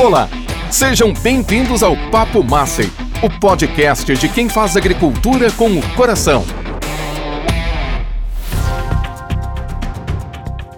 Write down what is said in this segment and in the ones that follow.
Olá, sejam bem-vindos ao Papo Massey, o podcast de quem faz agricultura com o coração.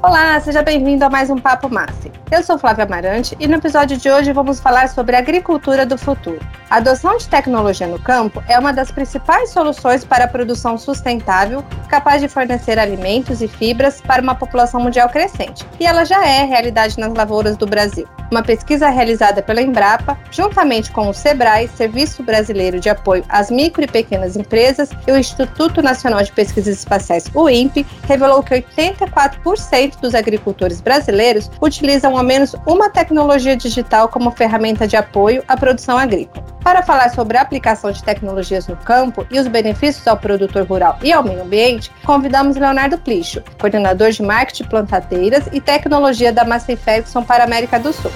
Olá, seja bem-vindo a mais um Papo Massey. Eu sou Flávia Amarante e no episódio de hoje vamos falar sobre agricultura do futuro. A adoção de tecnologia no campo é uma das principais soluções para a produção sustentável, capaz de fornecer alimentos e fibras para uma população mundial crescente, e ela já é realidade nas lavouras do Brasil. Uma pesquisa realizada pela Embrapa, juntamente com o SEBRAE, Serviço Brasileiro de Apoio às Micro e Pequenas Empresas, e o Instituto Nacional de Pesquisas Espaciais, o INPE, revelou que 84% dos agricultores brasileiros utilizam ao menos uma tecnologia digital como ferramenta de apoio à produção agrícola. Para falar sobre a aplicação de tecnologias no campo e os benefícios ao produtor rural e ao meio ambiente, convidamos Leonardo Plicho, coordenador de marketing plantadeiras e tecnologia da Massey Ferguson para a América do Sul.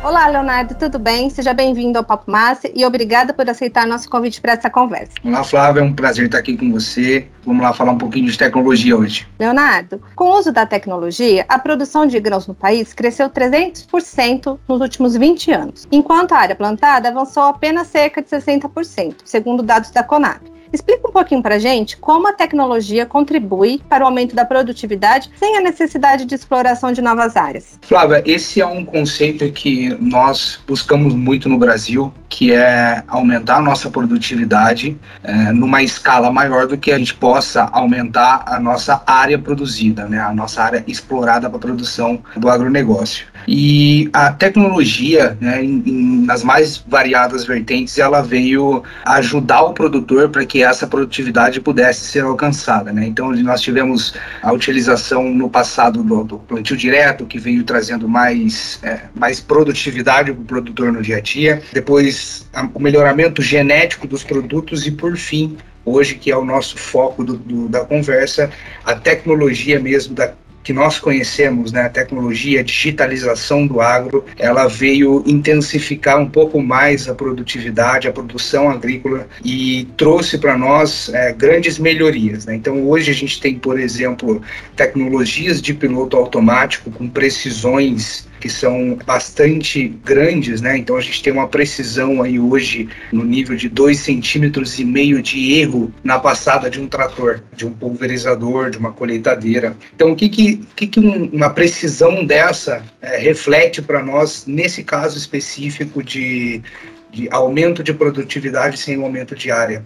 Olá, Leonardo, tudo bem? Seja bem-vindo ao Papo Massa e obrigada por aceitar nosso convite para essa conversa. Olá, Flávia, é um prazer estar aqui com você. Vamos lá falar um pouquinho de tecnologia hoje. Leonardo, com o uso da tecnologia, a produção de grãos no país cresceu 300% nos últimos 20 anos, enquanto a área plantada avançou apenas cerca de 60%, segundo dados da Conab. Explica um pouquinho para gente como a tecnologia contribui para o aumento da produtividade sem a necessidade de exploração de novas áreas. Flávia, esse é um conceito que nós buscamos muito no Brasil, que é aumentar a nossa produtividade é, numa escala maior do que a gente possa aumentar a nossa área produzida, né, a nossa área explorada para a produção do agronegócio. E a tecnologia, né, em, em, nas mais variadas vertentes, ela veio ajudar o produtor para que essa produtividade pudesse ser alcançada. Né? Então, nós tivemos a utilização no passado do, do plantio direto, que veio trazendo mais, é, mais produtividade para o produtor no dia a dia. Depois, o melhoramento genético dos produtos e, por fim, hoje, que é o nosso foco do, do, da conversa, a tecnologia mesmo da que nós conhecemos, né, a tecnologia, a digitalização do agro, ela veio intensificar um pouco mais a produtividade, a produção agrícola e trouxe para nós é, grandes melhorias. Né? Então, hoje a gente tem, por exemplo, tecnologias de piloto automático com precisões que são bastante grandes, né? Então a gente tem uma precisão aí hoje no nível de dois centímetros e meio de erro na passada de um trator, de um pulverizador, de uma colheitadeira. Então o que que, que, que uma precisão dessa é, reflete para nós nesse caso específico de, de aumento de produtividade sem aumento de área?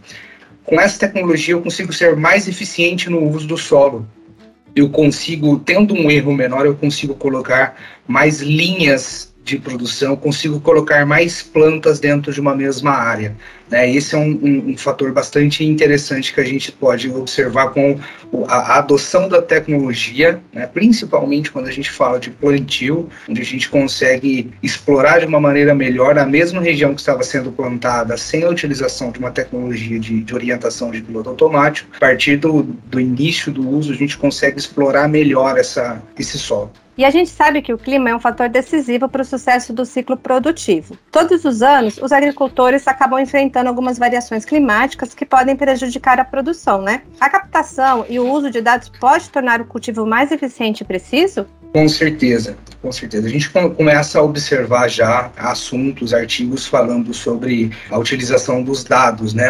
Com essa tecnologia eu consigo ser mais eficiente no uso do solo eu consigo, tendo um erro menor, eu consigo colocar mais linhas de produção, consigo colocar mais plantas dentro de uma mesma área. Né? Esse é um, um, um, fator bastante interessante que a gente pode observar com a, a adoção da tecnologia, né? principalmente quando a gente fala de plantio, onde a gente consegue explorar de uma maneira melhor a mesma região que estava sendo plantada sem a utilização de uma tecnologia de, de orientação de piloto automático. A partir do, do início do uso, a gente consegue explorar melhor essa, esse solo. E a gente sabe que o clima é um fator decisivo para o sucesso do ciclo produtivo. Todos os anos, os agricultores acabam enfrentando algumas variações climáticas que podem prejudicar a produção, né? A captação e o uso de dados pode tornar o cultivo mais eficiente e preciso? Com certeza, com certeza. A gente começa a observar já assuntos, artigos falando sobre a utilização dos dados, né,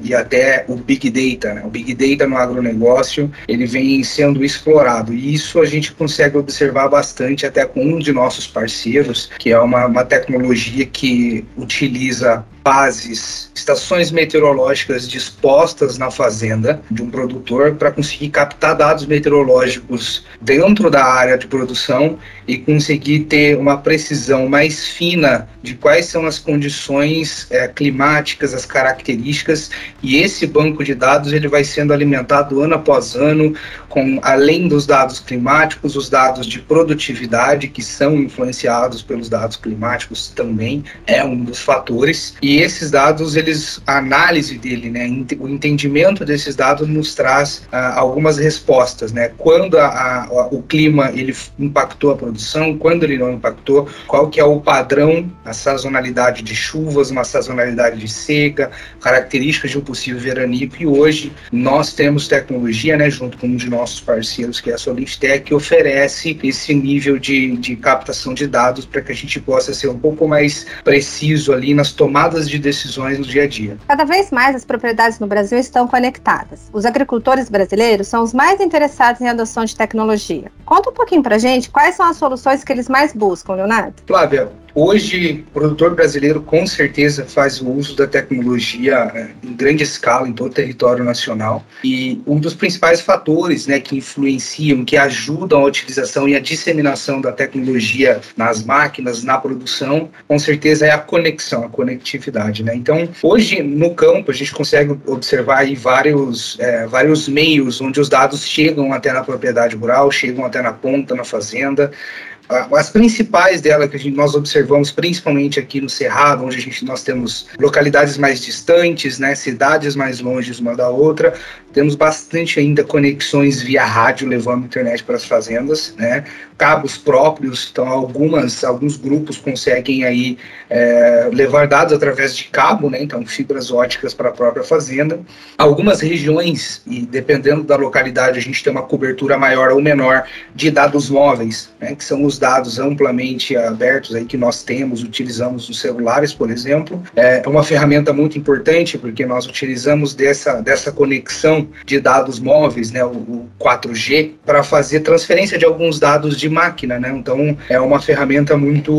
e até o Big Data. Né? O Big Data no agronegócio, ele vem sendo explorado, e isso a gente consegue observar bastante até com um de nossos parceiros, que é uma, uma tecnologia que utiliza bases, estações meteorológicas dispostas na fazenda de um produtor para conseguir captar dados meteorológicos dentro da área de produção e conseguir ter uma precisão mais fina de quais são as condições é, climáticas, as características e esse banco de dados ele vai sendo alimentado ano após ano com além dos dados climáticos, os dados de produtividade que são influenciados pelos dados climáticos também é um dos fatores e e esses dados, eles, a análise dele, né, o entendimento desses dados nos traz uh, algumas respostas, né? Quando a, a, o clima ele impactou a produção, quando ele não impactou, qual que é o padrão, a sazonalidade de chuvas, uma sazonalidade de seca, características de um possível veranico. E hoje nós temos tecnologia, né, junto com um de nossos parceiros, que é a Solistec, que oferece esse nível de, de captação de dados para que a gente possa ser um pouco mais preciso ali nas tomadas de decisões no dia a dia. Cada vez mais as propriedades no Brasil estão conectadas. Os agricultores brasileiros são os mais interessados em adoção de tecnologia. Conta um pouquinho para gente quais são as soluções que eles mais buscam, Leonardo. Flávia, Hoje, o produtor brasileiro com certeza faz o uso da tecnologia é, em grande escala em todo o território nacional. E um dos principais fatores né, que influenciam, que ajudam a utilização e a disseminação da tecnologia nas máquinas, na produção, com certeza é a conexão, a conectividade. Né? Então, hoje no campo, a gente consegue observar aí vários, é, vários meios onde os dados chegam até na propriedade rural, chegam até na ponta, na fazenda. As principais dela que gente, nós observamos, principalmente aqui no Cerrado, onde a gente, nós temos localidades mais distantes, né, cidades mais longe uma da outra, temos bastante ainda conexões via rádio levando internet para as fazendas, né, cabos próprios, então algumas, alguns grupos conseguem aí é, levar dados através de cabo, né, então fibras óticas para a própria fazenda. Algumas regiões, e dependendo da localidade, a gente tem uma cobertura maior ou menor de dados móveis, né, que são os dados amplamente abertos aí que nós temos, utilizamos nos celulares, por exemplo. É uma ferramenta muito importante porque nós utilizamos dessa, dessa conexão de dados móveis, né, o, o 4G, para fazer transferência de alguns dados de máquina, né? Então é uma ferramenta muito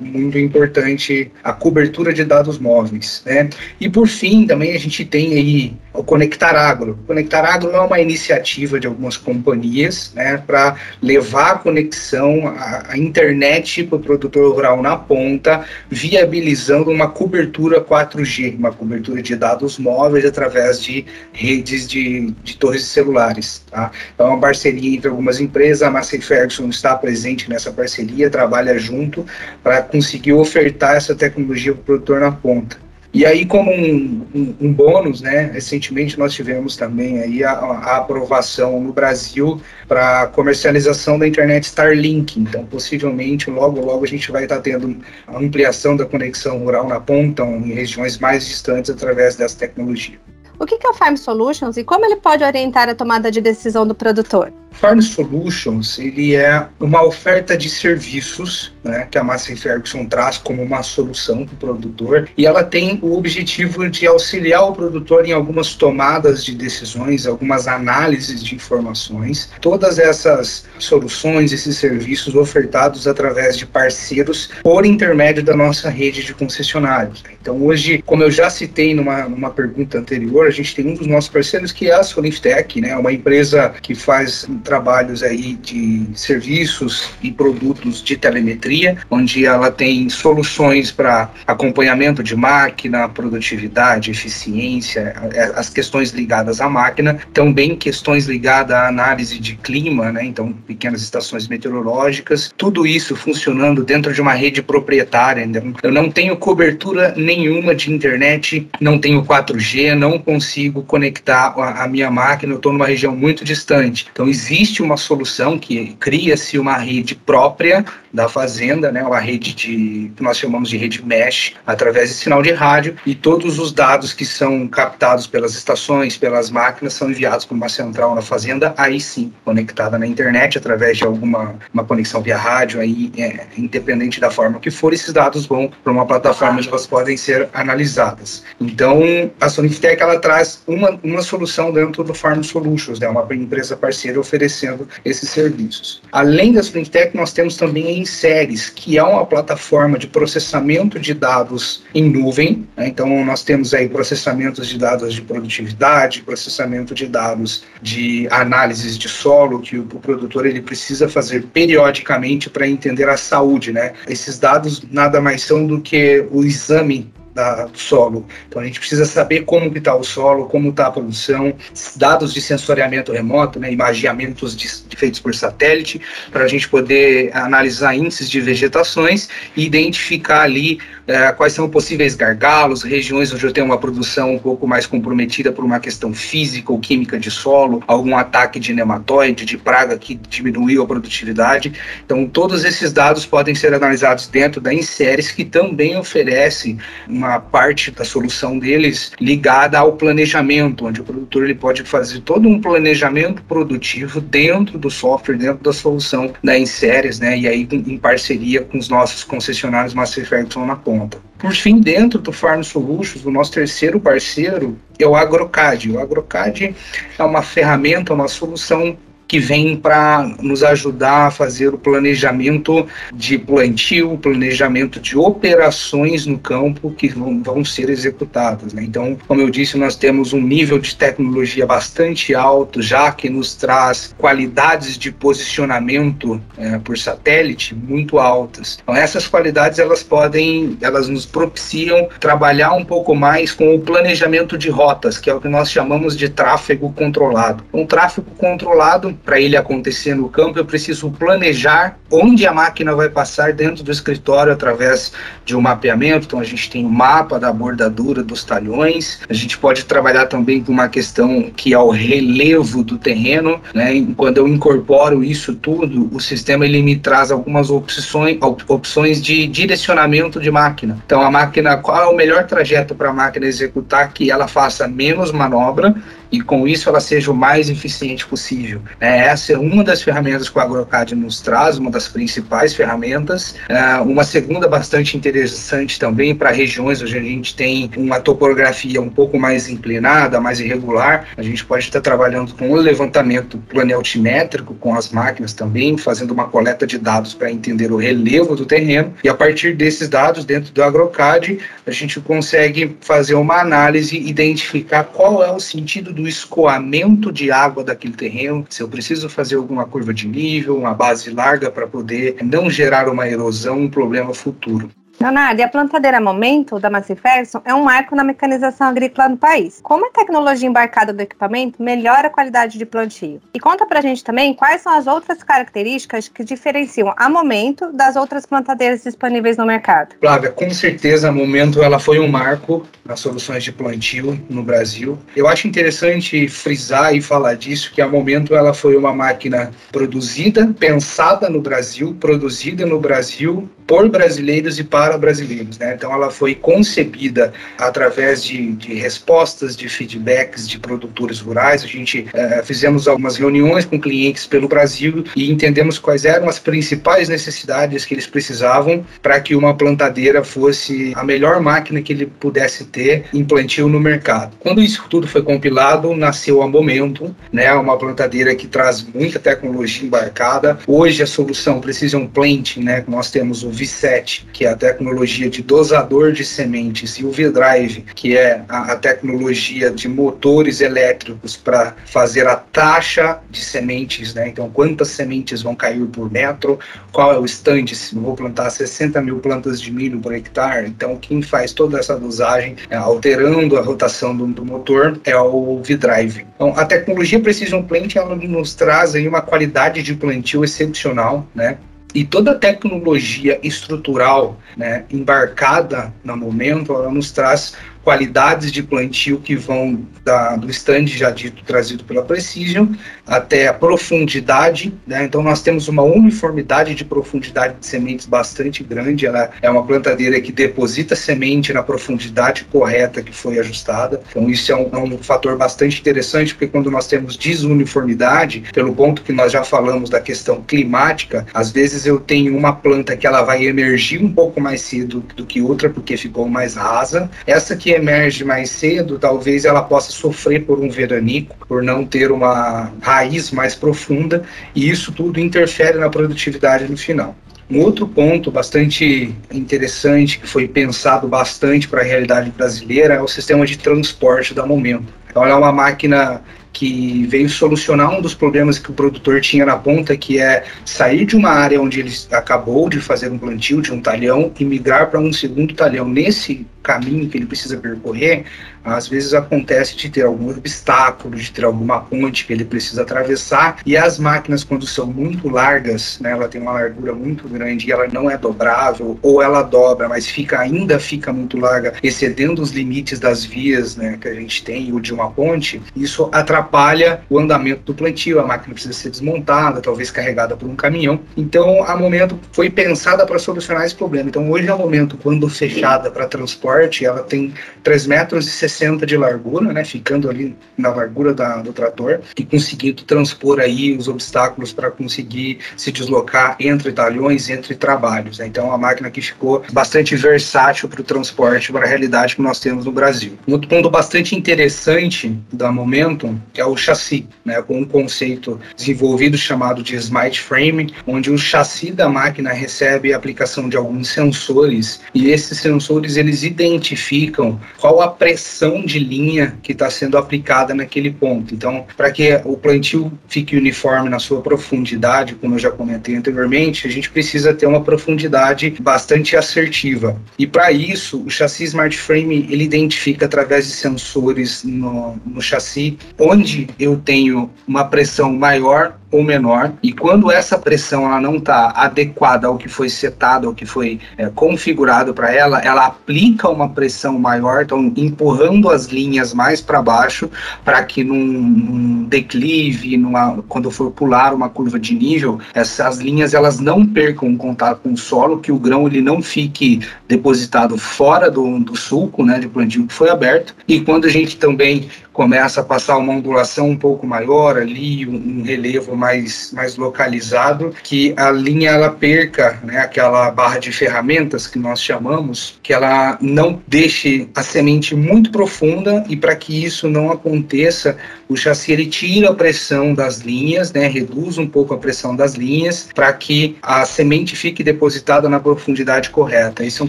muito importante a cobertura de dados móveis, né? E por fim também a gente tem aí o Conectar Agro. O Conectar Agro é uma iniciativa de algumas companhias, né, para levar a conexão a internet para o produtor rural na ponta, viabilizando uma cobertura 4G, uma cobertura de dados móveis através de redes de, de torres celulares. Tá? Então, é uma parceria entre algumas empresas, a Massey Ferguson está presente nessa parceria, trabalha junto para conseguir ofertar essa tecnologia para o produtor na ponta. E aí, como um, um, um, bônus, né, recentemente nós tivemos também aí a, a aprovação no Brasil para comercialização da internet Starlink. Então, possivelmente, logo, logo a gente vai estar tendo a ampliação da conexão rural na ponta, em regiões mais distantes, através dessa tecnologia. O que é o Farm Solutions e como ele pode orientar a tomada de decisão do produtor? Farm Solutions ele é uma oferta de serviços né, que a Massey Ferguson traz como uma solução para o produtor e ela tem o objetivo de auxiliar o produtor em algumas tomadas de decisões, algumas análises de informações. Todas essas soluções, esses serviços ofertados através de parceiros por intermédio da nossa rede de concessionários. Então hoje, como eu já citei numa, numa pergunta anterior, a gente tem um dos nossos parceiros que é a Solintech, né, uma empresa que faz trabalhos aí de serviços e produtos de telemetria, onde ela tem soluções para acompanhamento de máquina, produtividade, eficiência, é, as questões ligadas à máquina, também questões ligadas à análise de clima, né? Então, pequenas estações meteorológicas, tudo isso funcionando dentro de uma rede proprietária. Eu não tenho cobertura nenhuma de internet, não tenho 4G, não consigo conectar a, a minha máquina, eu estou numa região muito distante. Então, existe existe uma solução que cria-se uma rede própria da fazenda, né, uma rede de que nós chamamos de rede mesh, através de sinal de rádio, e todos os dados que são captados pelas estações, pelas máquinas, são enviados para uma central na fazenda, aí sim, conectada na internet, através de alguma uma conexão via rádio, aí, é, independente da forma que for, esses dados vão para uma plataforma onde elas podem ser analisadas. Então, a Sonifitec, ela traz uma, uma solução dentro do Farm Solutions, né, uma empresa parceira oferecendo esses serviços. Além da Sonifitec, nós temos também em séries, que é uma plataforma de processamento de dados em nuvem. Né? Então, nós temos aí processamentos de dados de produtividade, processamento de dados de análises de solo, que o, o produtor ele precisa fazer periodicamente para entender a saúde. Né? Esses dados nada mais são do que o exame da, do solo. Então a gente precisa saber como está o solo, como está a produção, dados de sensoriamento remoto, né, imagiamentos de, feitos por satélite, para a gente poder analisar índices de vegetações e identificar ali é, quais são possíveis gargalos, regiões onde eu tenho uma produção um pouco mais comprometida por uma questão física ou química de solo, algum ataque de nematóide, de praga que diminuiu a produtividade. Então, todos esses dados podem ser analisados dentro da Inseres, que também oferece uma parte da solução deles ligada ao planejamento, onde o produtor ele pode fazer todo um planejamento produtivo dentro do software, dentro da solução da Inseres, né? E aí em parceria com os nossos concessionários Master Ferguson na ponta. Por fim, dentro do Farm Solutions, o nosso terceiro parceiro é o AgroCAD. O AgroCAD é uma ferramenta, uma solução que vem para nos ajudar a fazer o planejamento de plantio, planejamento de operações no campo que vão, vão ser executadas. Né? Então, como eu disse, nós temos um nível de tecnologia bastante alto, já que nos traz qualidades de posicionamento é, por satélite muito altas. Então, essas qualidades elas podem, elas nos propiciam trabalhar um pouco mais com o planejamento de rotas, que é o que nós chamamos de tráfego controlado. Um tráfego controlado para ele acontecer no campo, eu preciso planejar onde a máquina vai passar dentro do escritório através de um mapeamento. Então, a gente tem o um mapa da bordadura dos talhões. A gente pode trabalhar também com uma questão que é o relevo do terreno. Né? Quando eu incorporo isso tudo, o sistema ele me traz algumas opções, opções de direcionamento de máquina. Então, a máquina, qual é o melhor trajeto para a máquina executar que ela faça menos manobra e com isso ela seja o mais eficiente possível. É, essa é uma das ferramentas que o AgroCAD nos traz, uma das principais ferramentas. É, uma segunda bastante interessante também para regiões onde a gente tem uma topografia um pouco mais inclinada, mais irregular, a gente pode estar trabalhando com o levantamento planaltimétrico com as máquinas também, fazendo uma coleta de dados para entender o relevo do terreno e a partir desses dados dentro do AgroCAD a gente consegue fazer uma análise identificar qual é o sentido do escoamento de água daquele terreno, se eu preciso fazer alguma curva de nível, uma base larga para poder não gerar uma erosão, um problema futuro. Leonardo, a plantadeira Momento da Massey Ferguson é um marco na mecanização agrícola no país. Como a tecnologia embarcada do equipamento melhora a qualidade de plantio? E conta pra gente também quais são as outras características que diferenciam a Momento das outras plantadeiras disponíveis no mercado. Flávia, com certeza a Momento ela foi um marco nas soluções de plantio no Brasil. Eu acho interessante frisar e falar disso que a Momento ela foi uma máquina produzida, pensada no Brasil, produzida no Brasil por brasileiros e para brasileiros. Né? Então, ela foi concebida através de, de, respostas, de feedbacks de produtores rurais. A gente uh, fizemos algumas reuniões com clientes pelo Brasil e entendemos quais eram as principais necessidades que eles precisavam para que uma plantadeira fosse a melhor máquina que ele pudesse ter em plantio no mercado. Quando isso tudo foi compilado, nasceu a Momento, né? uma plantadeira que traz muita tecnologia embarcada. Hoje, a solução Precision Planting, né? nós temos o V7, que é a tecnologia de dosador de sementes, e o V-Drive, que é a, a tecnologia de motores elétricos para fazer a taxa de sementes, né? Então, quantas sementes vão cair por metro, qual é o stand, se vou plantar 60 mil plantas de milho por hectare, então quem faz toda essa dosagem, é, alterando a rotação do, do motor, é o V-Drive. Então, a tecnologia Precision Plant, ela nos traz aí uma qualidade de plantio excepcional, né? E toda a tecnologia estrutural né, embarcada no momento, ela nos traz qualidades de plantio que vão da, do stand já dito trazido pela Precision até a profundidade, né? então nós temos uma uniformidade de profundidade de sementes bastante grande, ela é uma plantadeira que deposita semente na profundidade correta que foi ajustada, então isso é um, é um fator bastante interessante, porque quando nós temos desuniformidade, pelo ponto que nós já falamos da questão climática, às vezes eu tenho uma planta que ela vai emergir um pouco mais cedo do que outra, porque ficou mais rasa, essa que emerge mais cedo, talvez ela possa sofrer por um veranico, por não ter uma raiz mais profunda, e isso tudo interfere na produtividade no final. Um outro ponto bastante interessante, que foi pensado bastante para a realidade brasileira, é o sistema de transporte da Momento. Então, ela é uma máquina que veio solucionar um dos problemas que o produtor tinha na ponta, que é sair de uma área onde ele acabou de fazer um plantio de um talhão e migrar para um segundo talhão. Nesse caminho que ele precisa percorrer, às vezes acontece de ter algum obstáculo, de ter alguma ponte que ele precisa atravessar, e as máquinas, quando são muito largas, né, ela tem uma largura muito grande e ela não é dobrável, ou ela dobra, mas fica ainda fica muito larga, excedendo os limites das vias né, que a gente tem, ou de uma ponte, isso atrapalha o andamento do plantio, a máquina precisa ser desmontada, talvez carregada por um caminhão. Então, a momento foi pensada para solucionar esse problema. Então, hoje, a momento, quando fechada para transporte, ela tem 3 metros 60 de largura, né, ficando ali na largura da, do trator e conseguindo transpor aí os obstáculos para conseguir se deslocar entre talhões, entre trabalhos. Né? Então, a máquina que ficou bastante versátil para o transporte, para a realidade que nós temos no Brasil. Um outro ponto bastante interessante da Momentum é o chassi, né, com um conceito desenvolvido chamado de Smart Frame, onde o chassi da máquina recebe a aplicação de alguns sensores e esses sensores eles identificam qual a pressão de linha que está sendo aplicada naquele ponto. Então, para que o plantio fique uniforme na sua profundidade, como eu já comentei anteriormente, a gente precisa ter uma profundidade bastante assertiva. E para isso, o chassi Smart Frame ele identifica através de sensores no, no chassi onde eu tenho uma pressão maior ou menor, e quando essa pressão ela não está adequada ao que foi setado, ao que foi é, configurado para ela, ela aplica uma pressão maior, então empurrando as linhas mais para baixo, para que num, num declive, numa, quando for pular uma curva de nível, essas linhas elas não percam contato com o solo, que o grão ele não fique depositado fora do, do sulco, né, de plantio que foi aberto, e quando a gente também começa a passar uma ondulação um pouco maior ali, um, relevo mais, mais localizado, que a linha ela perca né, aquela barra de ferramentas que nós chamamos, que ela não deixe a semente muito profunda e para que isso não aconteça, o chassi ele tira a pressão das linhas, né, reduz um pouco a pressão das linhas para que a semente fique depositada na profundidade correta. Esse é um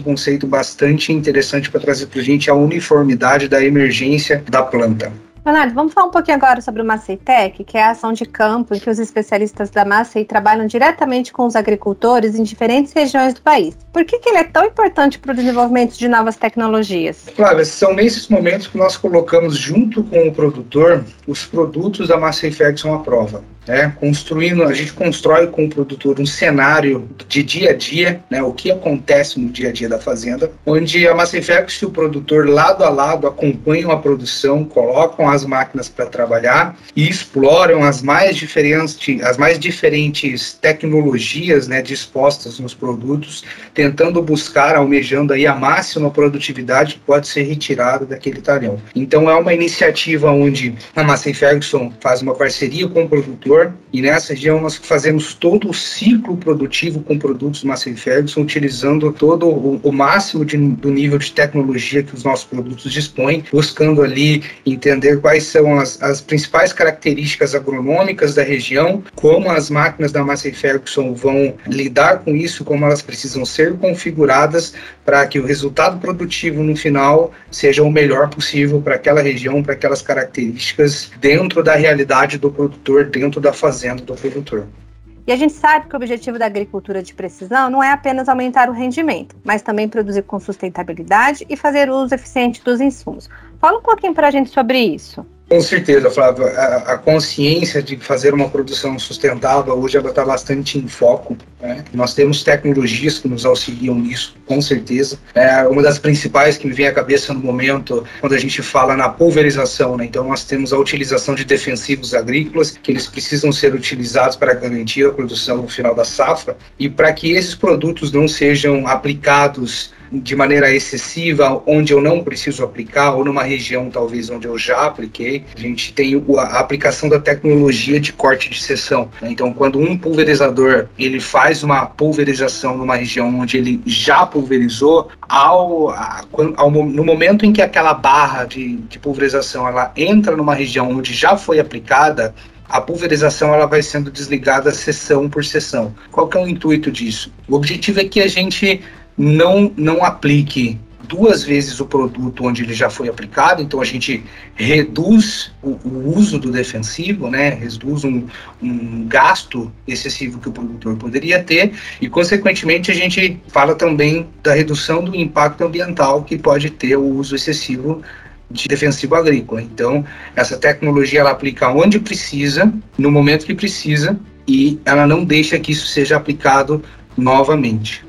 conceito bastante interessante para trazer para a gente a uniformidade da emergência da planta. Leonardo, vamos falar um pouquinho agora sobre o Maceitec, que é a ação de campo em que os especialistas da Macei trabalham diretamente com os agricultores em diferentes regiões do país. Por que, que ele é tão importante para o desenvolvimento de novas tecnologias? Flávia, são nesses momentos que nós colocamos junto com o produtor os produtos da Macei Ferguson à prova né? Construindo, a gente constrói com o produtor um cenário de dia a dia, né? O que acontece no dia a dia da fazenda, onde a Massifex e o produtor lado a lado acompanham a produção, colocam as máquinas para trabalhar e exploram as mais diferentes, as mais diferentes tecnologias, né? Dispostas nos produtos, tentando buscar, almejando aí a máxima produtividade que pode ser retirada daquele talhão. Então é uma iniciativa onde a Massey Ferguson faz uma parceria com o produtor e nessa região nós fazemos todo o ciclo produtivo com produtos Massey Ferguson, utilizando todo o, o máximo de, do nível de tecnologia que os nossos produtos dispõem, buscando ali entender quais são as, as principais características agronômicas da região, como as máquinas da Massey Ferguson vão lidar com isso, como elas precisam ser configuradas para que o resultado produtivo no final seja o melhor possível para aquela região, para aquelas características, dentro da realidade do produtor, dentro da fazenda do produtor. E a gente sabe que o objetivo da agricultura de precisão não é apenas aumentar o rendimento, mas também produzir com sustentabilidade e fazer uso eficiente dos insumos. Fala um pouquinho para a gente sobre isso. Com certeza, Flávio. A, a, consciência de fazer uma produção sustentável hoje ela está bastante em foco. Né? Nós temos tecnologias que nos auxiliam nisso, com certeza. É uma das principais que me vem à cabeça no momento, quando a gente fala na pulverização. Né? Então, nós temos a utilização de defensivos agrícolas, que eles precisam ser utilizados para garantir a produção no final da safra. E para que esses produtos não sejam aplicados de maneira excessiva, onde eu não preciso aplicar, ou numa região talvez onde eu já apliquei. A gente tem a aplicação da tecnologia de corte de seção. Né? Então, quando um pulverizador ele faz uma pulverização numa região onde ele já pulverizou, ao, ao no momento em que aquela barra de, de pulverização ela entra numa região onde já foi aplicada, a pulverização ela vai sendo desligada seção por seção. Qual que é o intuito disso? O objetivo é que a gente não, não aplique duas vezes o produto onde ele já foi aplicado, então a gente reduz o, o uso do defensivo, né, reduz um, um, gasto excessivo que o produtor poderia ter, e consequentemente a gente fala também da redução do impacto ambiental que pode ter o uso excessivo de defensivo agrícola. Então, essa tecnologia ela aplica onde precisa, no momento que precisa, e ela não deixa que isso seja aplicado novamente.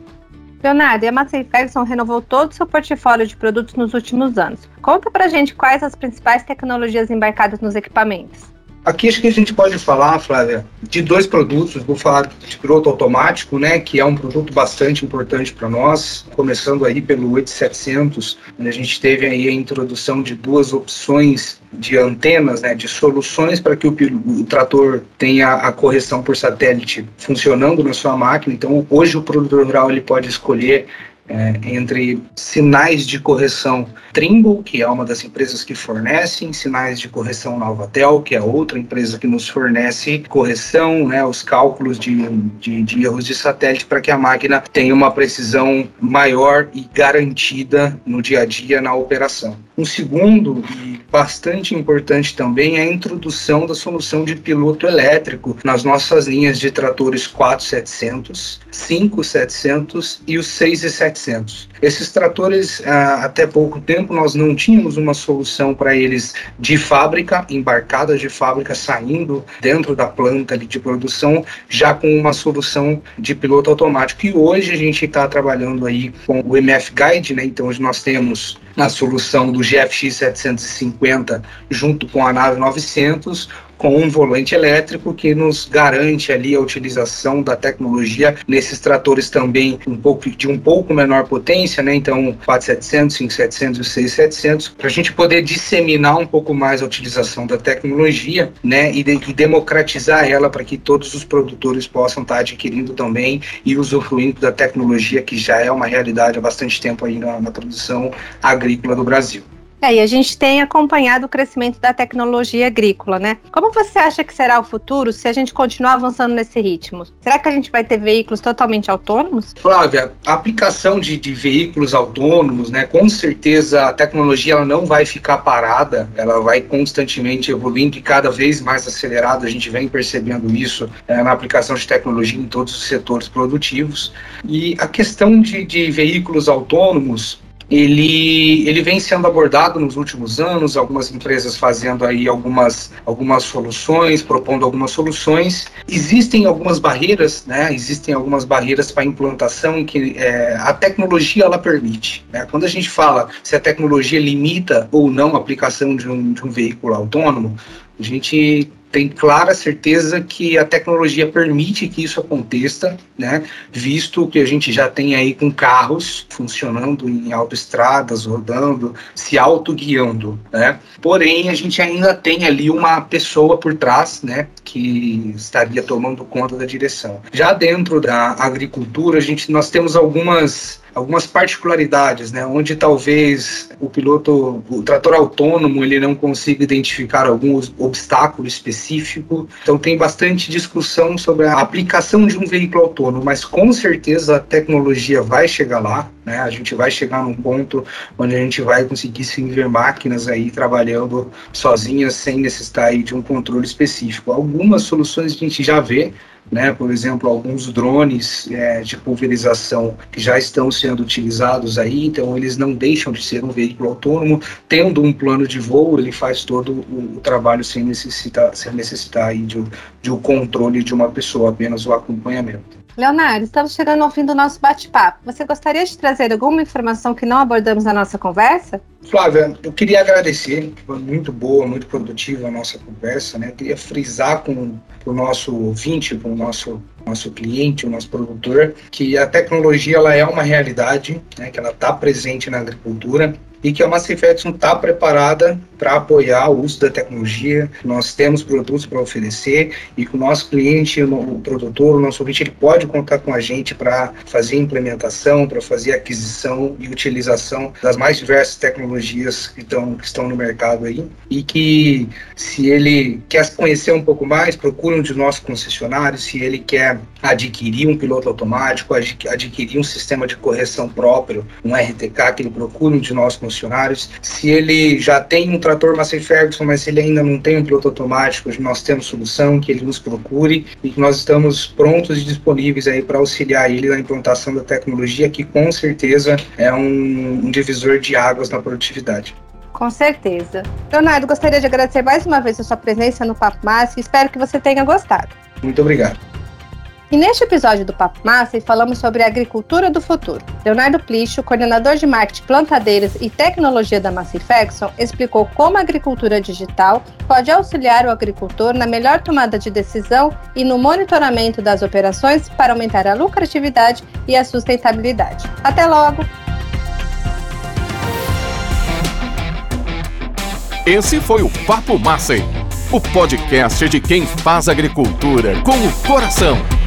Leonardo, e a Massey Ferguson renovou todo o seu portfólio de produtos nos últimos anos. Conta pra gente quais as principais tecnologias embarcadas nos equipamentos. Aqui acho que a gente pode falar, Flávia, de dois produtos. Vou falar de piloto automático, né, que é um produto bastante importante para nós, começando aí pelo 8700, onde a gente teve aí a introdução de duas opções de antenas, né, de soluções para que o, o, trator tenha a correção por satélite funcionando na sua máquina. Então, hoje o produtor rural ele pode escolher é, entre sinais de correção Trimble, que é uma das empresas que fornecem, sinais de correção Novatel, que é outra empresa que nos fornece correção, né, os cálculos de, de, de erros de satélite para que a máquina tenha uma precisão maior e garantida no dia a dia na operação. Um segundo e bastante importante também é a introdução da solução de piloto elétrico nas nossas linhas de tratores 4700, 5700 e os 6700. Esses tratores, ah, até pouco tempo, nós não tínhamos uma solução para eles de fábrica, embarcadas de fábrica, saindo dentro da planta de produção, já com uma solução de piloto automático. E hoje a gente está trabalhando aí com o MF Guide, né? então hoje nós temos a solução do GFX 750 junto com a nave 900, com um volante elétrico que nos garante ali a utilização da tecnologia nesses tratores também um pouco de um pouco menor potência, né? Então 4700, 5700 e 6700 para a gente poder disseminar um pouco mais a utilização da tecnologia, né? E, de, e democratizar ela para que todos os produtores possam estar tá adquirindo também e usufruindo da tecnologia que já é uma realidade há bastante tempo aí na, na produção agrícola do Brasil. É, e a gente tem acompanhado o crescimento da tecnologia agrícola, né? Como você acha que será o futuro se a gente continuar avançando nesse ritmo? Será que a gente vai ter veículos totalmente autônomos? Flávia, a aplicação de, de veículos autônomos, né? Com certeza a tecnologia ela não vai ficar parada, ela vai constantemente evoluindo e cada vez mais acelerada. A gente vem percebendo isso é, na aplicação de tecnologia em todos os setores produtivos. E a questão de, de veículos autônomos, ele, ele vem sendo abordado nos últimos anos, algumas empresas fazendo aí algumas, algumas soluções, propondo algumas soluções. Existem algumas barreiras, né? Existem algumas barreiras para implantação que é, a tecnologia ela permite. Né? Quando a gente fala se a tecnologia limita ou não a aplicação de um, de um veículo autônomo, a gente tem clara certeza que a tecnologia permite que isso aconteça, né? Visto que a gente já tem aí com carros funcionando em autoestradas, rodando, se autoguiando, né? Porém, a gente ainda tem ali uma pessoa por trás, né? Que estaria tomando conta da direção. Já dentro da agricultura, a gente, nós temos algumas algumas particularidades, né, onde talvez o piloto, o trator autônomo, ele não consiga identificar algum obstáculo específico. Então tem bastante discussão sobre a aplicação de um veículo autônomo, mas com certeza a tecnologia vai chegar lá, né? A gente vai chegar num ponto onde a gente vai conseguir se ver máquinas aí trabalhando sozinhas sem necessitar aí de um controle específico. Algumas soluções a gente já vê, né? Por exemplo, alguns drones é, de pulverização que já estão sendo utilizados aí, então eles não deixam de ser um veículo autônomo, tendo um plano de voo, ele faz todo o, trabalho sem necessitar, sem necessitar aí de, de um controle de uma pessoa, apenas o acompanhamento. Leonardo, estamos chegando ao fim do nosso bate-papo. Você gostaria de trazer alguma informação que não abordamos na nossa conversa? Flávia, eu queria agradecer, foi muito boa, muito produtiva a nossa conversa, né? Eu queria frisar com o nosso ouvinte, com o nosso nosso cliente, o nosso produtor, que a tecnologia ela é uma realidade, né, que ela está presente na agricultura e que a Massey Ferguson está preparada para apoiar o uso da tecnologia. Nós temos produtos para oferecer e que o nosso cliente, o produtor, o nosso ouvinte, ele pode contar com a gente para fazer implementação, para fazer aquisição e utilização das mais diversas tecnologias que estão, que estão no mercado aí. E que se ele quer conhecer um pouco mais, procure um de nossos concessionários. Se ele quer adquirir um piloto automático, adquirir um sistema de correção próprio, um RTK, que ele procure um de nossos concessionários. Se ele já tem um trator Massey Ferguson, mas se ele ainda não tem um piloto automático, nós temos solução, que ele nos procure e que nós estamos prontos e disponíveis aí para auxiliar ele na implantação da tecnologia, que com certeza é um, um divisor de águas na produtividade. Com certeza. Leonardo, gostaria de agradecer mais uma vez a sua presença no Papo e espero que você tenha gostado. Muito obrigado. E neste episódio do Papo Massa, falamos sobre a agricultura do futuro. Leonardo Plicho, coordenador de marketing plantadeiras e tecnologia da Massey Ferguson, explicou como a agricultura digital pode auxiliar o agricultor na melhor tomada de decisão e no monitoramento das operações para aumentar a lucratividade e a sustentabilidade. Até logo! Esse foi o Papo Massey, o podcast de quem faz agricultura com o coração.